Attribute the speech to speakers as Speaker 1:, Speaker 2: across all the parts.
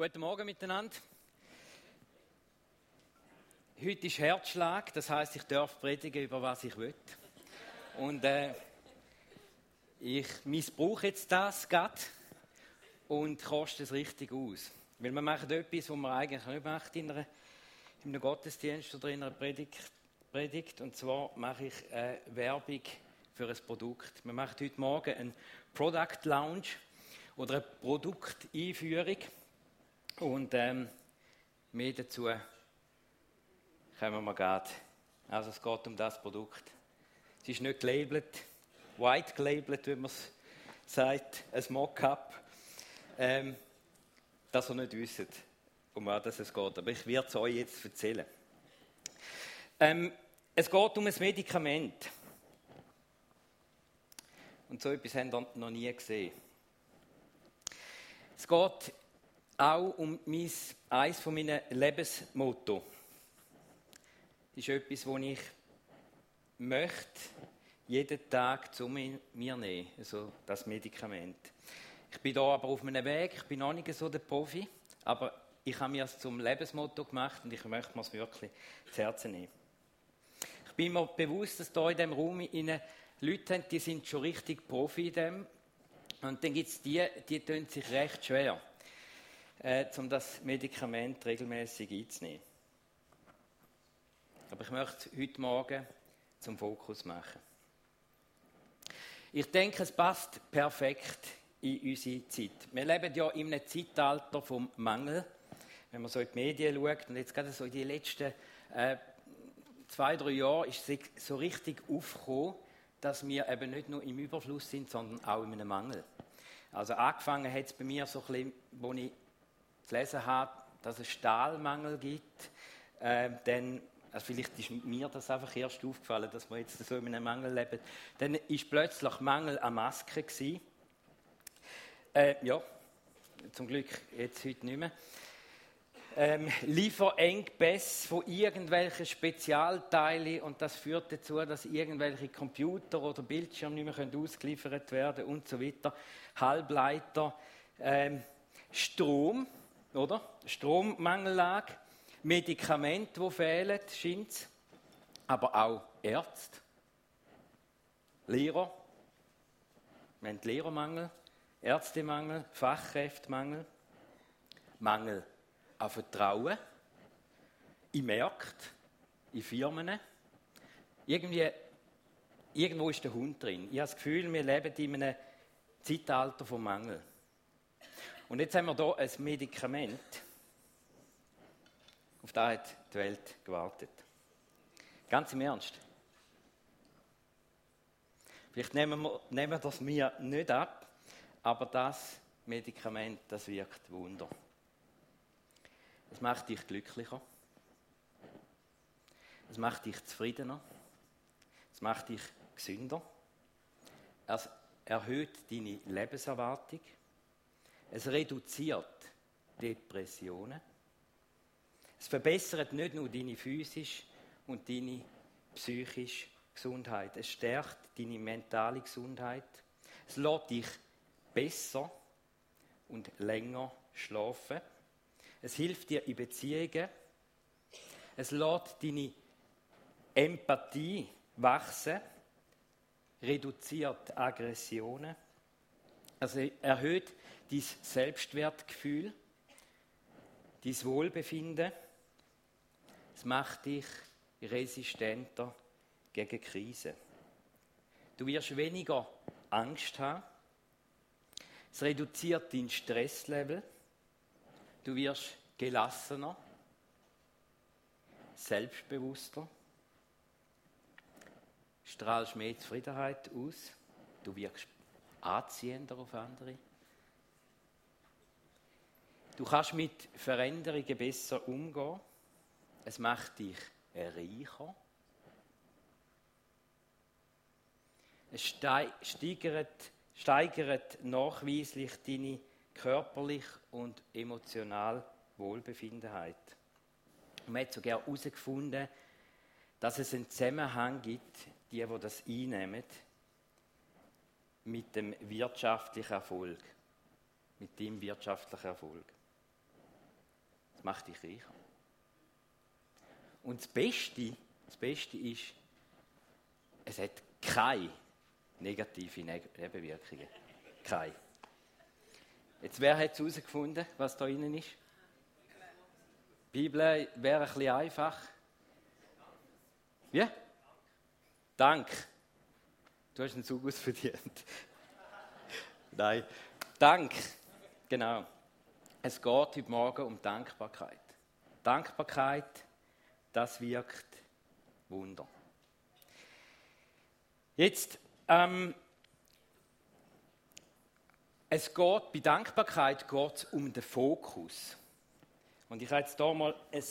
Speaker 1: Guten Morgen miteinander. Heute ist Herzschlag, das heißt, ich darf predigen über was ich will. Und äh, ich missbrauche jetzt das gerade und koste es richtig aus. Weil wir machen etwas, was man eigentlich nicht macht in, einer, in einem Gottesdienst oder in einer Predigt. Predigt. Und zwar mache ich äh, Werbung für ein Produkt. Wir machen heute Morgen einen Product Lounge oder eine Produkteinführung. Und ähm, mehr dazu kommen wir gerade. Also es geht um das Produkt. Es ist nicht gelabelt, white gelabelt, wie man es sagt, ein Mock-up. Ähm, dass ihr nicht wisst, um was es geht. Aber ich werde es euch jetzt erzählen. Ähm, es geht um ein Medikament. Und so etwas haben wir noch nie gesehen. Es geht auch um mein, eines von meinen Lebensmotto. Das ist etwas, das ich möchte, jeden Tag zu mir nehmen, also das Medikament. Ich bin da aber auf meinem Weg, ich bin noch nicht so der Profi, aber ich habe mir es zum Lebensmotto gemacht und ich möchte mir es wirklich zu Herzen nehmen. Ich bin mir bewusst, dass da in diesem Raum Leute haben, die sind schon richtig Profi in dem. Und dann gibt es die, die tun sich recht schwer äh, um das Medikament regelmäßig einzunehmen. Aber ich möchte heute Morgen zum Fokus machen. Ich denke, es passt perfekt in unsere Zeit. Wir leben ja in einem Zeitalter vom Mangel. Wenn man so in die Medien schaut und jetzt gerade so in die letzten äh, zwei, drei Jahren ist es so richtig aufgekommen, dass wir eben nicht nur im Überfluss sind, sondern auch in einem Mangel. Also angefangen hat es bei mir so ein bisschen, wo ich gelesen habe, dass es Stahlmangel gibt, äh, dann, also vielleicht ist mir das einfach erst aufgefallen, dass wir jetzt so in einem Mangel leben, dann ist plötzlich Mangel an Masken gewesen. Äh, ja, zum Glück jetzt heute nicht mehr. Ähm, Lieferengpässe von irgendwelchen Spezialteilen und das führt dazu, dass irgendwelche Computer oder Bildschirme nicht mehr ausgeliefert werden und so weiter. Halbleiter, ähm, Strom, oder? Strommangellage, Medikamente, die fehlen, scheint aber auch Ärzte, Lehrer, wir haben Lehrermangel, Ärztemangel, Fachkräftemangel, Mangel an Vertrauen in Märkten, in Firmen. Irgendwie, irgendwo ist der Hund drin. Ich habe das Gefühl, wir leben in einem Zeitalter von Mangel. Und jetzt haben wir hier ein Medikament. Auf das hat die Welt gewartet. Ganz im Ernst. Vielleicht nehmen wir, nehmen das mir nicht ab, aber das Medikament, das wirkt Wunder. Es macht dich glücklicher. Es macht dich zufriedener. Es macht dich gesünder. Es erhöht deine Lebenserwartung. Es reduziert Depressionen. Es verbessert nicht nur deine physische und deine psychische Gesundheit. Es stärkt deine mentale Gesundheit. Es lässt dich besser und länger schlafen. Es hilft dir in Beziehungen. Es lässt deine Empathie wachsen, reduziert Aggressionen. Also erhöht dein Selbstwertgefühl, dein Wohlbefinden. Es macht dich resistenter gegen Krisen. Du wirst weniger Angst haben. Es reduziert dein Stresslevel. Du wirst gelassener, selbstbewusster, strahlst mehr Zufriedenheit aus. Du wirkst anziehender auf andere. Du kannst mit Veränderungen besser umgehen. Es macht dich reicher. Es steigert, steigert nachweislich deine körperliche und emotionale Wohlbefindenheit. man hat sogar herausgefunden, dass es einen Zusammenhang gibt, die, die das einnehmen, mit dem wirtschaftlichen Erfolg. Mit dem wirtschaftlichen Erfolg. Macht dich reicher. Und das Beste, das Beste ist, es hat keine negative Nebenwirkungen. Keine. Jetzt, wer hat herausgefunden, was da innen ist? Die Bibel wäre ein bisschen einfach. Wie? Dank. Du hast einen Zug ausverdient. Nein. Dank. Genau. Es geht heute Morgen um Dankbarkeit. Dankbarkeit, das wirkt Wunder. Jetzt, ähm, es geht bei Dankbarkeit geht um den Fokus. Und ich habe jetzt hier mal ein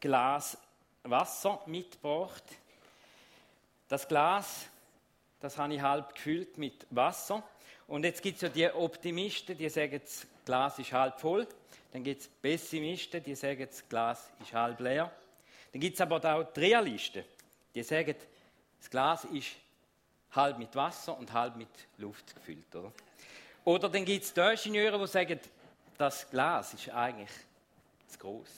Speaker 1: Glas Wasser mitgebracht. Das Glas, das habe ich halb gefüllt mit Wasser. Und jetzt gibt es ja die Optimisten, die sagen, das Glas ist halb voll. Dann gibt es Pessimisten, die sagen, das Glas ist halb leer. Dann gibt es aber auch die Realisten, die sagen, das Glas ist halb mit Wasser und halb mit Luft gefüllt. Oder, oder dann gibt es die Ingenieure, die sagen, das Glas ist eigentlich zu groß.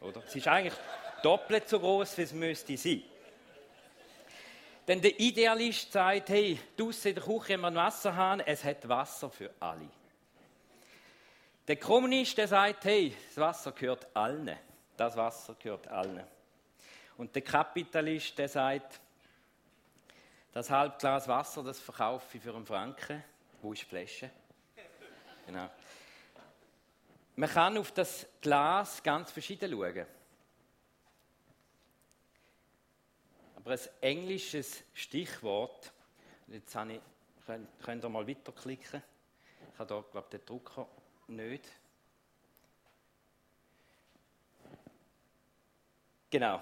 Speaker 1: Oder? Es ist eigentlich doppelt so groß, wie es müsste sein. Denn der Idealist sagt, hey, draussen in der Küche haben wir einen Wasserhahn, es hat Wasser für alle. Der Kommunist, der sagt, hey, das Wasser gehört allen. Das Wasser gehört allen. Und der Kapitalist, der sagt, das Halbglas Wasser, das verkaufe ich für einen Franken. Wo ist die Flasche? Genau. Man kann auf das Glas ganz verschieden schauen. Aber ein englisches Stichwort, jetzt habe ich, könnt, ihr mal weiterklicken. Ich habe hier, glaube ich, den Drucker nicht. Genau.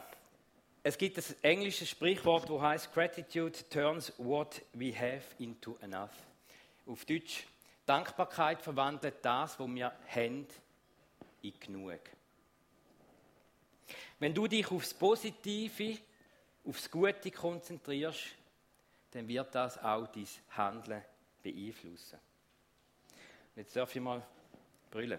Speaker 1: Es gibt ein englisches Sprichwort, das heißt Gratitude turns what we have into enough. Auf Deutsch, Dankbarkeit verwandelt das, was wir haben, in genug. Wenn du dich aufs Positive aufs Gute konzentrierst, dann wird das auch dein Handeln beeinflussen. Jetzt darf ich mal brüllen.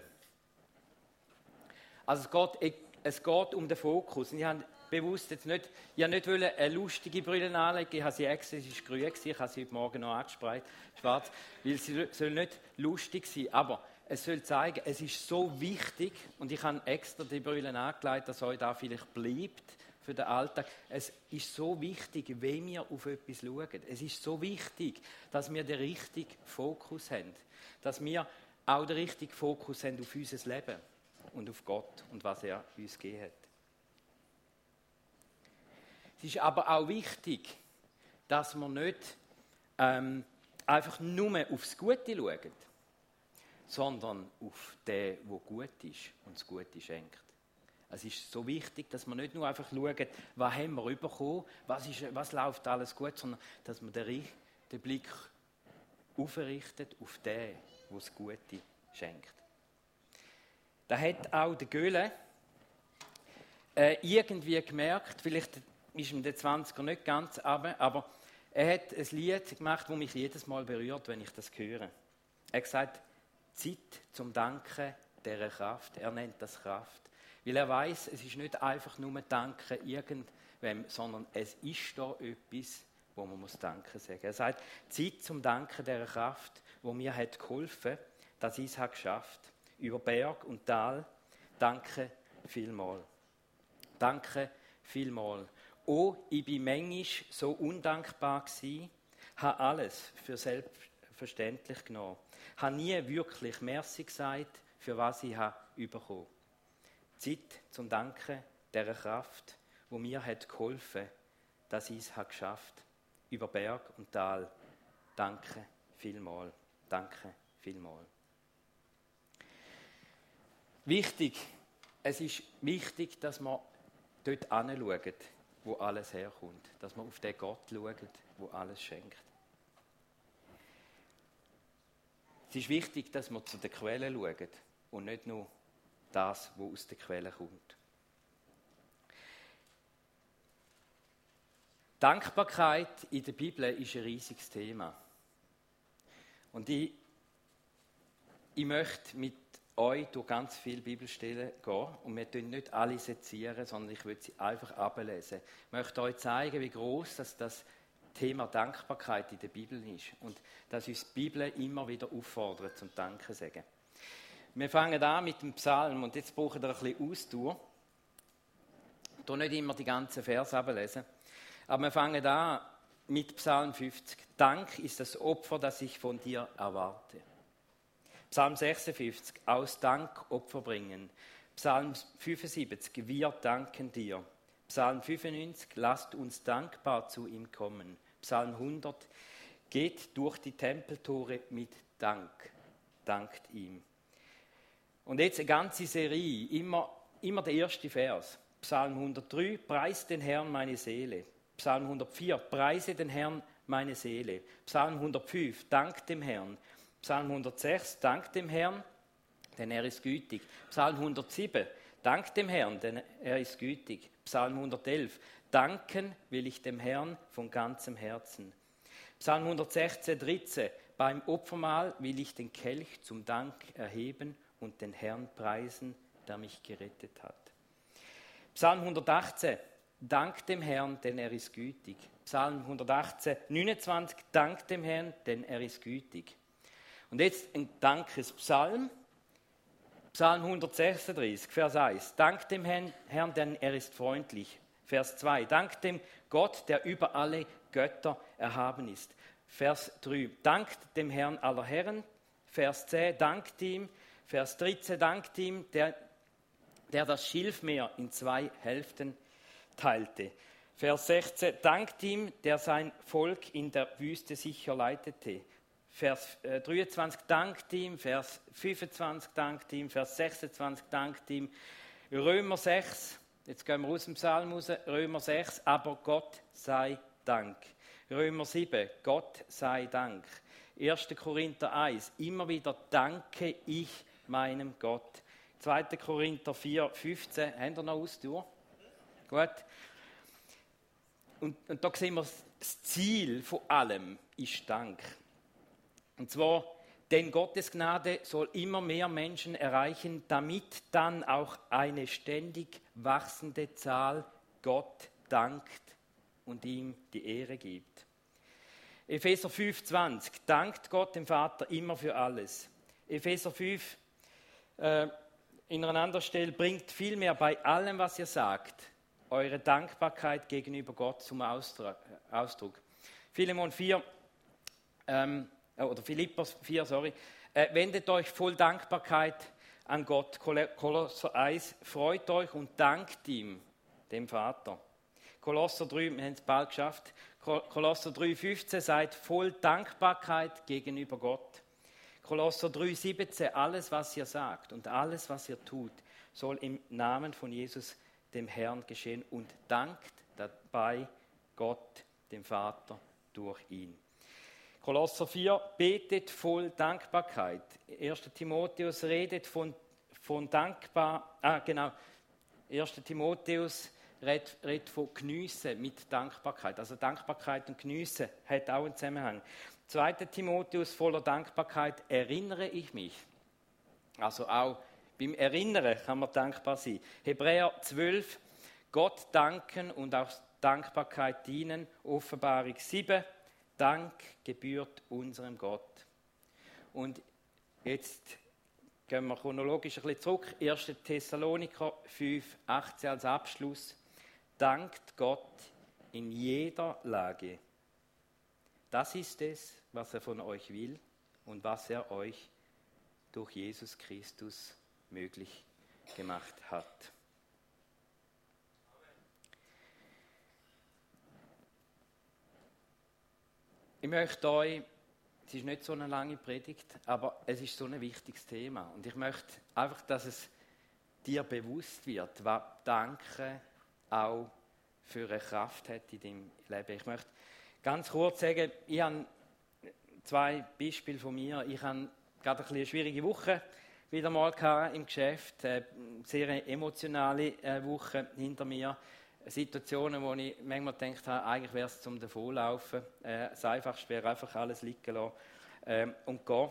Speaker 1: Also es geht, es geht um den Fokus. ich habe bewusst jetzt nicht, ich nicht eine lustige Brille anlegen, ich habe sie extra, es war grün, ich habe sie heute Morgen noch angesprayt, schwarz, weil sie soll nicht lustig sein, aber es soll zeigen, es ist so wichtig. Und ich habe extra die Brille angelegt, dass euch da vielleicht bleibt, für den Alltag. Es ist so wichtig, wie wir auf etwas schauen. Es ist so wichtig, dass wir den richtigen Fokus haben. Dass wir auch den richtigen Fokus haben auf unser Leben und auf Gott und was er uns gegeben hat. Es ist aber auch wichtig, dass wir nicht ähm, einfach nur aufs Gute schauen, sondern auf den, der gut ist und das Gute schenkt. Es ist so wichtig, dass man nicht nur einfach schaut, was haben wir bekommen, was, ist, was läuft alles gut, sondern dass man den, den Blick aufrichtet auf den, der das Gute schenkt. Da hat auch der Göhle äh, irgendwie gemerkt, vielleicht ist ihm der 20er nicht ganz aber, aber er hat ein Lied gemacht, das mich jedes Mal berührt, wenn ich das höre. Er hat gesagt, Zeit zum Danken dieser Kraft. Er nennt das Kraft. Weil er weiß, es ist nicht einfach nur Danken irgendwem, sondern es ist da etwas, wo man muss Danke sagen. Er sagt, Zeit zum Danken der Kraft, wo mir hat geholfen, dass ich es habe geschafft. Über Berg und Tal. Danke vielmal. Danke vielmal. Oh, ich bin manchmal so undankbar gewesen, habe alles für selbstverständlich genommen, habe nie wirklich Merci gesagt, für was ich habe bekommen. Zeit zum Danken der Kraft, wo mir hat geholfen, dass ich es geschafft über Berg und Tal. Danke vielmal. Danke vielmal. Wichtig, es ist wichtig, dass man dort anschaut, wo alles herkommt. Dass man auf den Gott schaut, wo alles schenkt. Es ist wichtig, dass man zu der Quelle schaut und nicht nur das, was aus der Quelle kommt. Dankbarkeit in der Bibel ist ein riesiges Thema. Und ich, ich möchte mit euch durch ganz viele Bibelstellen gehen und wir tun nicht alle sezieren, sondern ich will sie einfach ablesen. Ich möchte euch zeigen, wie groß das, das Thema Dankbarkeit in der Bibel ist und dass uns die Bibel immer wieder auffordert zum Danken sagen. Wir fangen an mit dem Psalm und jetzt brauchen wir ein bisschen Ausdauer. Ich nicht immer die ganzen Verse ablesen, aber wir fangen an mit Psalm 50. Dank ist das Opfer, das ich von dir erwarte. Psalm 56, aus Dank Opfer bringen. Psalm 75, wir danken dir. Psalm 95, lasst uns dankbar zu ihm kommen. Psalm 100, geht durch die Tempeltore mit Dank, dankt ihm. Und jetzt eine ganze Serie, immer, immer der erste Vers. Psalm 103, preis den Herrn meine Seele. Psalm 104, preise den Herrn meine Seele. Psalm 105, dank dem Herrn. Psalm 106, dank dem Herrn, denn er ist gütig. Psalm 107, dank dem Herrn, denn er ist gütig. Psalm 111, danken will ich dem Herrn von ganzem Herzen. Psalm 116, 13, beim Opfermahl will ich den Kelch zum Dank erheben und den Herrn preisen, der mich gerettet hat. Psalm 118, dank dem Herrn, denn er ist gütig. Psalm 118, 29, dank dem Herrn, denn er ist gütig. Und jetzt ein Dankespsalm. Psalm 136, Vers 1. Dank dem Herrn, denn er ist freundlich. Vers 2. Dank dem Gott, der über alle Götter erhaben ist. Vers 3. Dankt dem Herrn aller Herren. Vers 10. Dankt ihm. Vers 13. Dankt ihm, der, der das Schilfmeer in zwei Hälften teilte. Vers 16. Dankt ihm, der sein Volk in der Wüste sicher leitete. Vers 23 äh, dankt ihm, Vers 25 dankt ihm, Vers 26 dankt ihm. Römer 6, jetzt gehen wir aus dem Psalm raus, Römer 6, aber Gott sei Dank. Römer 7, Gott sei Dank. 1. Korinther 1, immer wieder danke ich meinem Gott. 2. Korinther 4, 15, haben wir noch Ausdauer? Gut. Und, und da sehen wir, das Ziel von allem ist Dank. Und zwar, denn Gottes Gnade soll immer mehr Menschen erreichen, damit dann auch eine ständig wachsende Zahl Gott dankt und ihm die Ehre gibt. Epheser 5,20 dankt Gott dem Vater immer für alles. Epheser 5 äh, in einer anderen Stelle bringt vielmehr bei allem, was ihr sagt, eure Dankbarkeit gegenüber Gott zum Ausdruck. Philemon 4, ähm, äh, oder Philippos 4, sorry, äh, wendet euch voll Dankbarkeit an Gott. Kolosser 1, freut euch und dankt ihm, dem Vater. Kolosser 3, wir haben es bald geschafft. Kolosser 3, 15, seid voll Dankbarkeit gegenüber Gott. Kolosser 3, 17, alles, was ihr sagt und alles, was ihr tut, soll im Namen von Jesus, dem Herrn, geschehen und dankt dabei Gott, dem Vater, durch ihn. Kolosser 4, betet voll Dankbarkeit. 1. Timotheus redet von, von dankbar, ah genau, 1. Timotheus redet, redet von Geniessen mit Dankbarkeit. Also Dankbarkeit und Geniessen hat auch einen Zusammenhang. 2. Timotheus voller Dankbarkeit erinnere ich mich. Also auch beim Erinnern kann man dankbar sein. Hebräer 12, Gott danken und auch Dankbarkeit dienen. Offenbarung 7, Dank gebührt unserem Gott. Und jetzt gehen wir chronologisch ein bisschen zurück. 1. Thessaloniker 5, 18 als Abschluss. Dankt Gott in jeder Lage. Das ist es, was er von euch will und was er euch durch Jesus Christus möglich gemacht hat. Ich möchte euch, es ist nicht so eine lange Predigt, aber es ist so ein wichtiges Thema. Und ich möchte einfach, dass es dir bewusst wird, was Danke auch für eine Kraft hat in deinem Leben. Ich möchte ganz kurz sagen, ich habe zwei Beispiele von mir. Ich habe gerade eine schwierige Woche wieder mal im Geschäft, eine sehr emotionale äh, Woche hinter mir. Situationen, wo ich manchmal gedacht habe, eigentlich wäre es zum Davonlaufen. Äh, das Einfachste wäre einfach alles liegen lassen ähm, und gehen.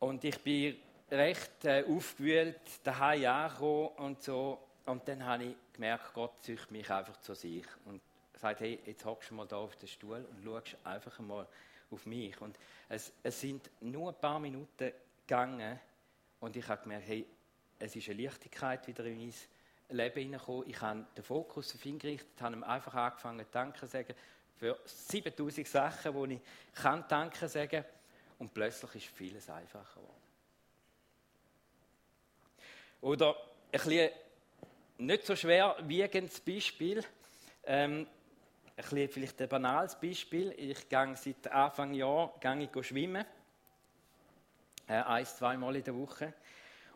Speaker 1: Und ich bin recht äh, aufgewühlt, daheim angekommen und so. Und dann habe ich gemerkt, Gott züchtet mich einfach zu sich und sagt, hey, jetzt hockst du mal da auf den Stuhl und schaust einfach mal auf mich. Und es, es sind nur ein paar Minuten gegangen und ich habe gemerkt, hey, es ist eine Leichtigkeit wieder in mein Leben hineingekommen. Ich habe den Fokus auf ihn gerichtet, habe ihm einfach angefangen, Danke zu sagen für 7000 Sachen, die ich kann Danke sagen und plötzlich ist vieles einfacher geworden. Oder ein nicht so schwer wiegendes Beispiel, ähm, bisschen vielleicht ein banales Beispiel. Ich gehe seit Anfang Jahr gehe ich schwimmen, äh, ein, zweimal in der Woche.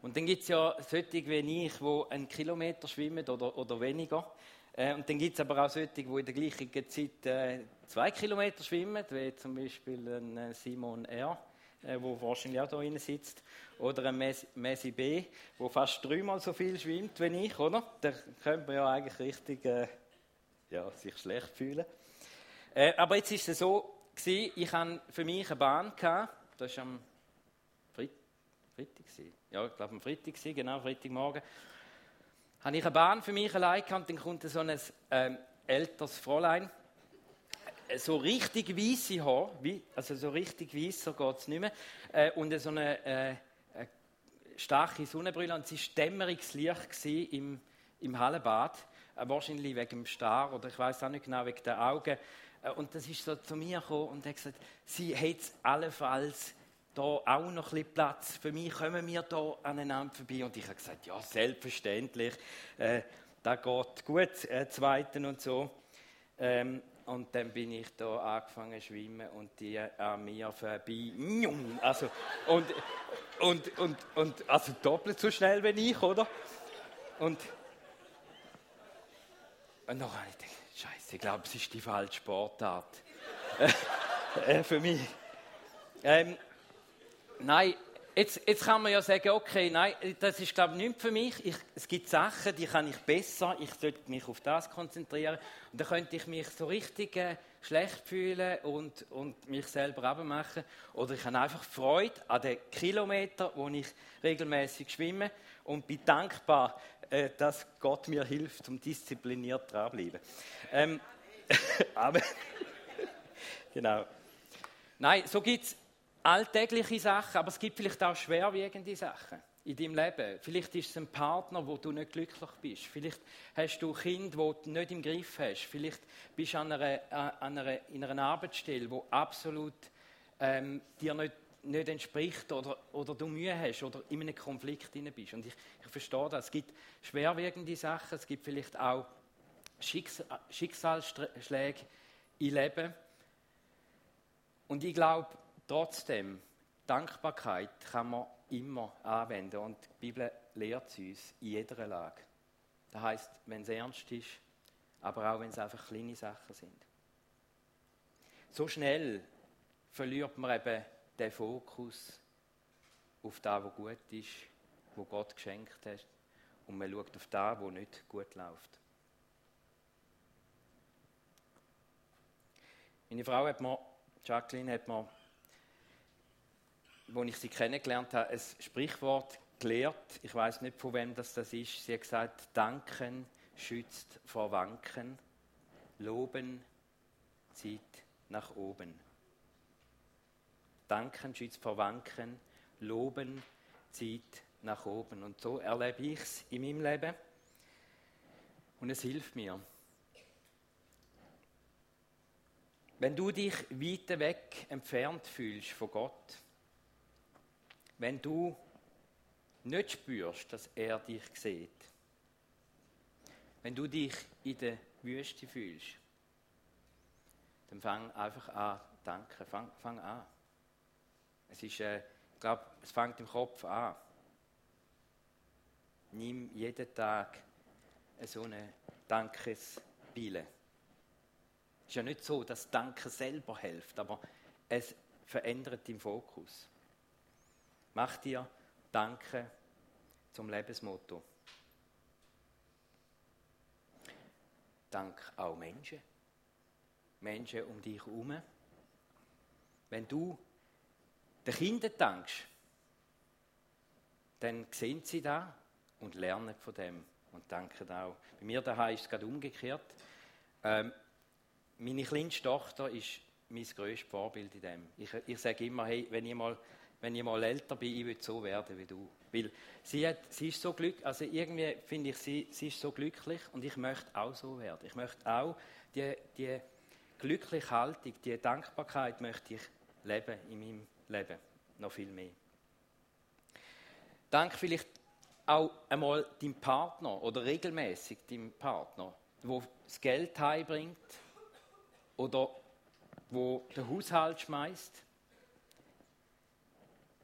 Speaker 1: Und dann gibt es ja solche wie ich, die einen Kilometer schwimmen oder, oder weniger. Äh, und dann gibt es aber auch solche, die in der gleichen Zeit äh, zwei Kilometer schwimmen, wie zum Beispiel ein äh, Simon R., äh, wahrscheinlich auch da drin sitzt, oder ein Messi B., der fast dreimal so viel schwimmt wie ich, oder? Da könnte man ja eigentlich richtig äh, ja, sich schlecht fühlen. Äh, aber jetzt ist es so, gewesen, ich hatte für mich eine Bahn, gehabt, das war am Freitag, Freitag ja, ich glaube am Freitag, genau, Freitagmorgen, habe ich eine Bahn für mich allein gehabt, dann kommt so ein ähm, älteres Fräulein, äh, so richtig weiße Haar, also so richtig weiß, so geht es nicht mehr, äh, und so eine, äh, starke Sonnenbrille und sie war dämmeriges Licht im, im Hallenbad, wahrscheinlich wegen dem Star oder ich weiß auch nicht genau, wegen den Augen. Äh, und das ist so zu mir gekommen und hat gesagt, sie hat allenfalls da auch noch ein bisschen Platz. Für mich kommen wir da aneinander vorbei. Und ich habe gesagt, ja, selbstverständlich, äh, da geht gut, äh, zweiten und so. Ähm, und dann bin ich da angefangen zu schwimmen und die an mir vorbei. Also, und, und, und, und, also doppelt so schnell wie ich, oder? Und, und dann habe ich gedacht, Scheiße, ich glaube, es ist die falsche Sportart. äh, für mich. Ähm, Nein, jetzt, jetzt kann man ja sagen, okay, nein, das ist glaube ich nicht für mich. Ich, es gibt Sachen, die kann ich besser. Ich sollte mich auf das konzentrieren. Und dann könnte ich mich so richtig äh, schlecht fühlen und, und mich selber abmachen. Oder ich habe einfach Freude an den Kilometern, wo ich regelmäßig schwimme und bin dankbar, äh, dass Gott mir hilft, um diszipliniert dran zu bleiben. Ähm, aber genau. Nein, so gibt es alltägliche Sachen, aber es gibt vielleicht auch schwerwiegende Sachen in deinem Leben. Vielleicht ist es ein Partner, wo du nicht glücklich bist. Vielleicht hast du Kind, wo du nicht im Griff hast. Vielleicht bist du an einer, an einer, in einer Arbeitsstelle, wo absolut ähm, dir nicht, nicht entspricht oder, oder du Mühe hast oder in einem Konflikt drin bist. Und ich, ich verstehe das. Es gibt schwerwiegende Sachen, es gibt vielleicht auch Schicksalsschläge im Leben. Und ich glaube, Trotzdem, Dankbarkeit kann man immer anwenden und die Bibel lehrt es uns in jeder Lage. Das heißt, wenn es ernst ist, aber auch wenn es einfach kleine Sachen sind. So schnell verliert man eben den Fokus auf das, was gut ist, wo Gott geschenkt hat, und man schaut auf das, was nicht gut läuft. Meine Frau hat mir, Jacqueline hat mir als ich sie kennengelernt habe, ein Sprichwort gelehrt. Ich weiß nicht, von wem das, das ist. Sie hat gesagt, Danken schützt vor Wanken, Loben zieht nach oben. Danken schützt vor Wanken, Loben zieht nach oben. Und so erlebe ich es in meinem Leben. Und es hilft mir. Wenn du dich weit weg entfernt fühlst von Gott, wenn du nicht spürst, dass er dich sieht, wenn du dich in der Wüste fühlst, dann fang einfach an, danke, fang, fang an. Es ist, äh, ich glaube, es fängt im Kopf an. Nimm jeden Tag so eine Dankesbille. Es ist ja nicht so, dass Danke selber hilft, aber es verändert den Fokus. Mach dir Danke zum Lebensmotto. Dank auch Menschen. Menschen um dich herum. Wenn du den Kindern dankst, dann sehen sie da und lernen von dem und danken auch. Bei mir daheim ist es gerade umgekehrt. Ähm, meine kleinste Tochter ist mein grösstes Vorbild in dem. Ich, ich sage immer, hey, wenn ich mal, wenn ich mal älter bin, ich will so werden wie du. Weil sie, hat, sie ist so glücklich, also irgendwie finde ich, sie, sie ist so glücklich und ich möchte auch so werden. Ich möchte auch die, die glückliche Haltung, die Dankbarkeit möchte ich leben in meinem Leben. Noch viel mehr. Dank vielleicht auch einmal deinem Partner oder regelmäßig deinem Partner, wo das Geld heimbringt oder wo den Haushalt schmeißt.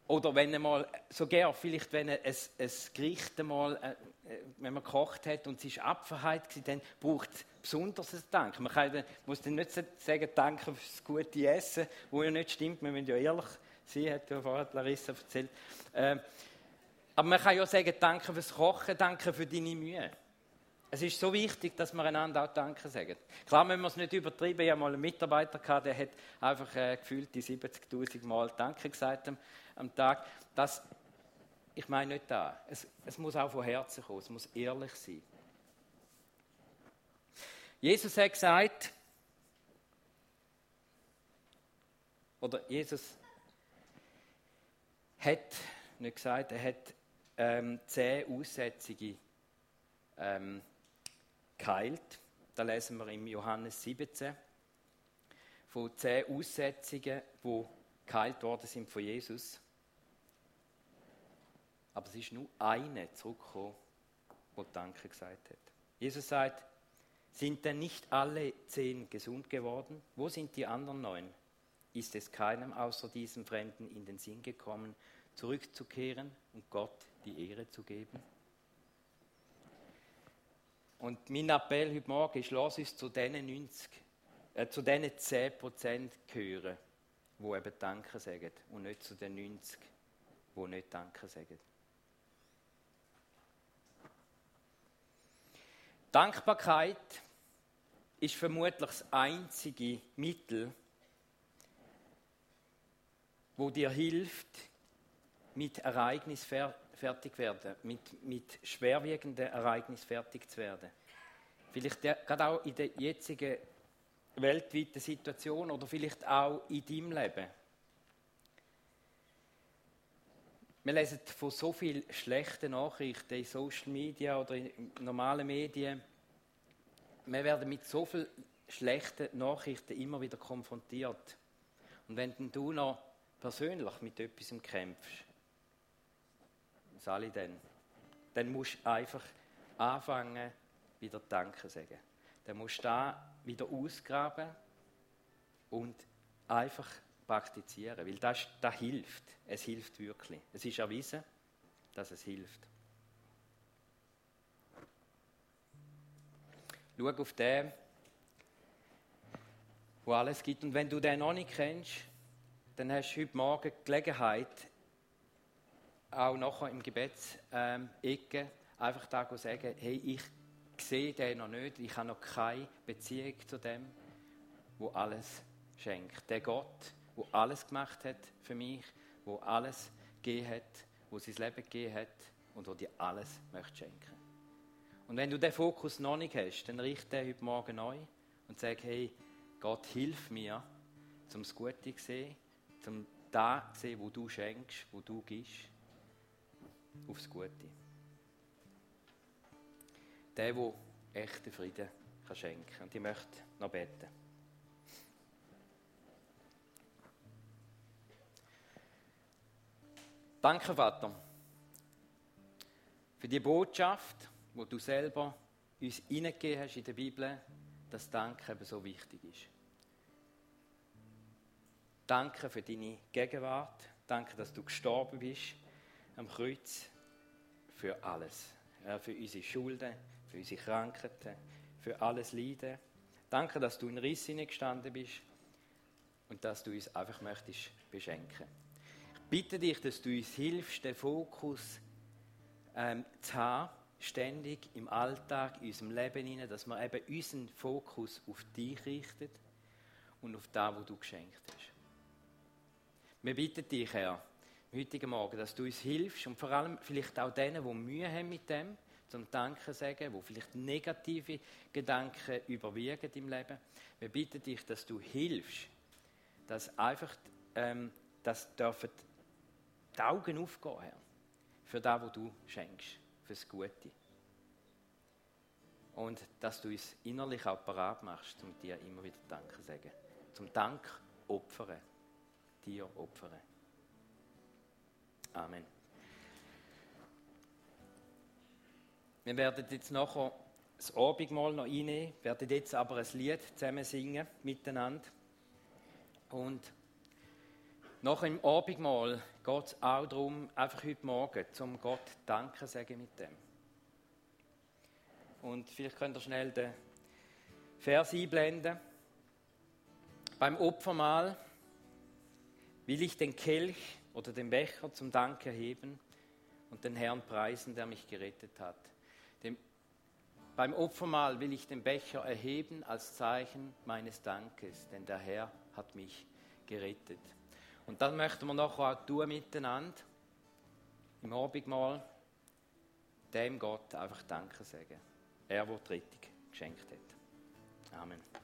Speaker 1: Oder wenn einmal, sogar vielleicht wenn ein, ein Gericht einmal, äh, äh, wenn man gekocht hat und es ist Abfahrt dann braucht es besonderes Dank. Man kann, muss dann nicht sagen, danke für das gute Essen, wo ja nicht stimmt, wir müssen ja ehrlich sein, hat ja vorher Larissa erzählt. Äh, aber man kann ja sagen, danke fürs Kochen, danke für deine Mühe. Es ist so wichtig, dass wir einander auch Danke sagen. Klar müssen wir es nicht übertreiben. Ich habe mal einen Mitarbeiter gehabt, der hat einfach äh, gefühlt die 70.000 Mal Danke gesagt am, am, Tag. Das, ich meine nicht da. Es, es muss auch von Herzen kommen. Es muss ehrlich sein. Jesus hat gesagt, oder Jesus hat nicht gesagt, er hat ähm, zehn Aussetzungen ähm, geheilt. Da lesen wir im Johannes 17 von zehn Aussetzungen, die geheilt worden sind von Jesus. Aber es ist nur eine zurückgekommen, die Danke gesagt hat. Jesus sagt, sind denn nicht alle zehn gesund geworden? Wo sind die anderen neun? Ist es keinem außer diesem Fremden in den Sinn gekommen, zurückzukehren und Gott die Ehre zu geben? Und mein Appell heute Morgen ist, lass uns zu diesen 90, äh, zu diesen 10 Prozent gehören, die eben Danke sagen und nicht zu den 90, die nicht Danke sagen. Dankbarkeit ist vermutlich das einzige Mittel, wo dir hilft, mit Ereignissen fertig werden, mit, mit schwerwiegenden Ereignissen fertig zu werden. Vielleicht gerade auch in der jetzigen weltweiten Situation oder vielleicht auch in deinem Leben. Wir lesen von so vielen schlechten Nachrichten in Social Media oder in normalen Medien. Wir werden mit so vielen schlechten Nachrichten immer wieder konfrontiert. Und wenn du noch persönlich mit etwas kämpfst, alle dann? Dann musst du einfach anfangen, wieder Danke sagen. Dann musst du da wieder ausgraben und einfach praktizieren, weil das, das hilft. Es hilft wirklich. Es ist erwiesen, dass es hilft. Schau auf den, wo alles gibt. Und wenn du den noch nicht kennst, dann hast du heute Morgen die Gelegenheit, auch nachher im Gebetsecke ähm, einfach da sagen, hey, ich sehe den noch nicht, ich habe noch keine Beziehung zu dem, wo alles schenkt. Der Gott, wo alles gemacht hat für mich, wo alles gegeben hat, wo sein Leben gegeben hat und wo dir alles möchte schenken. Und wenn du den Fokus noch nicht hast, dann richte den heute Morgen neu und sag, hey, Gott, hilf mir, zum das Gute zu sehen, zum da zu sehen, wo du schenkst, wo du gibst aufs Gute. Der, der echten Frieden kann schenken. Und ich möchte noch beten. Danke, Vater, für die Botschaft, wo du selber uns hineingegeben hast in der Bibel, dass Danke eben so wichtig ist. Danke für deine Gegenwart. Danke, dass du gestorben bist am Kreuz für alles. Ja, für unsere Schulden, für unsere Krankheiten, für alles Leiden. Danke, dass du in Riss gestanden bist und dass du uns einfach möchtest beschenken. Ich bitte dich, dass du uns hilfst, den Fokus ähm, zu haben, ständig im Alltag, in unserem Leben hinein, dass wir eben unseren Fokus auf dich richten und auf das, was du geschenkt hast. Wir bitten dich, Herr, heutigen Morgen, dass du uns hilfst und vor allem vielleicht auch denen, die Mühe haben mit dem, zum Danken sagen, wo vielleicht negative Gedanken überwiegen im Leben. Wir bitten dich, dass du hilfst, dass einfach, ähm, dass dürfen die Augen aufgehen, Herr, für das, was du schenkst, fürs Gute. Und dass du uns innerlich auch parat machst, um dir immer wieder Danke zu sagen. Zum Dank opfern. Dir opfern. Amen. Wir werden jetzt nachher das Abendmahl noch einnehmen, werden jetzt aber ein Lied zusammen singen miteinander. Und nach dem Abendmahl geht es auch darum, einfach heute Morgen zum Gott Danke sagen mit dem. Und vielleicht könnt ihr schnell den Vers einblenden. Beim Opfermahl will ich den Kelch oder den Becher zum Dank erheben und den Herrn preisen, der mich gerettet hat. Dem, beim Opfermahl will ich den Becher erheben als Zeichen meines Dankes, denn der Herr hat mich gerettet. Und das möchten wir nachher auch tun miteinander, im Abendmahl, dem Gott einfach Danke sagen. Er, der die Rettung geschenkt hat. Amen.